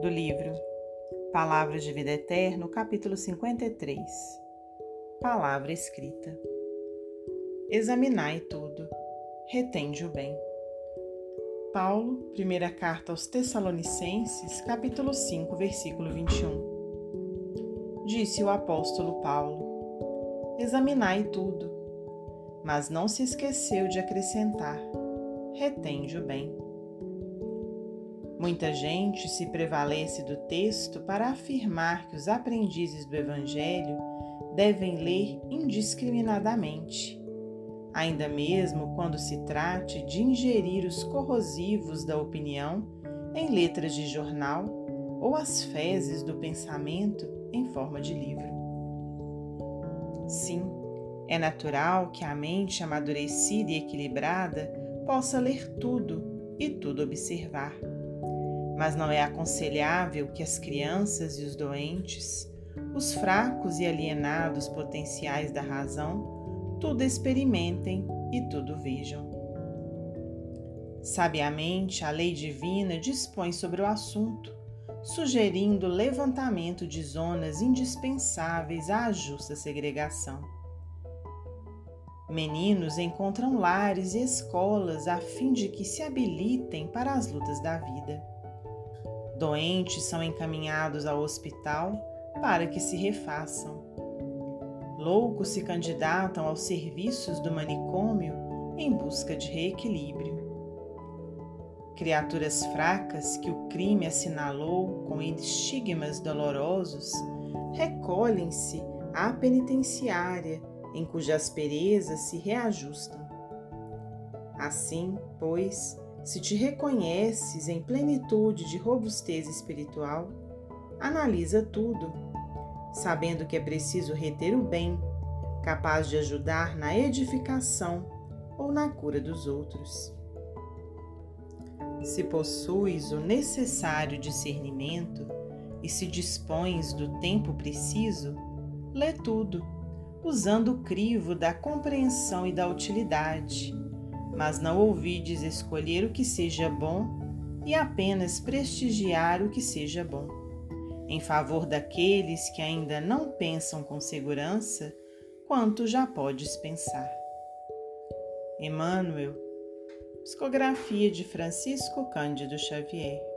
do livro Palavras de Vida Eterna, capítulo 53 Palavra escrita. Examinai tudo, retende o bem. Paulo, primeira carta aos Tessalonicenses, capítulo 5, versículo 21. Disse o apóstolo Paulo: Examinai tudo, mas não se esqueceu de acrescentar: retende o bem. Muita gente se prevalece do texto para afirmar que os aprendizes do Evangelho devem ler indiscriminadamente, ainda mesmo quando se trate de ingerir os corrosivos da opinião em letras de jornal ou as fezes do pensamento em forma de livro. Sim, é natural que a mente amadurecida e equilibrada possa ler tudo e tudo observar mas não é aconselhável que as crianças e os doentes, os fracos e alienados potenciais da razão, tudo experimentem e tudo vejam. Sabiamente, a lei divina dispõe sobre o assunto, sugerindo o levantamento de zonas indispensáveis à justa segregação. Meninos encontram lares e escolas a fim de que se habilitem para as lutas da vida. Doentes são encaminhados ao hospital para que se refaçam. Loucos se candidatam aos serviços do manicômio em busca de reequilíbrio. Criaturas fracas que o crime assinalou com estigmas dolorosos recolhem-se à penitenciária em cuja aspereza se reajustam. Assim, pois, se te reconheces em plenitude de robustez espiritual, analisa tudo, sabendo que é preciso reter o bem, capaz de ajudar na edificação ou na cura dos outros. Se possuis o necessário discernimento e se dispões do tempo preciso, lê tudo, usando o crivo da compreensão e da utilidade mas não ouvides escolher o que seja bom e apenas prestigiar o que seja bom, em favor daqueles que ainda não pensam com segurança quanto já podes pensar. Emmanuel, psicografia de Francisco Cândido Xavier.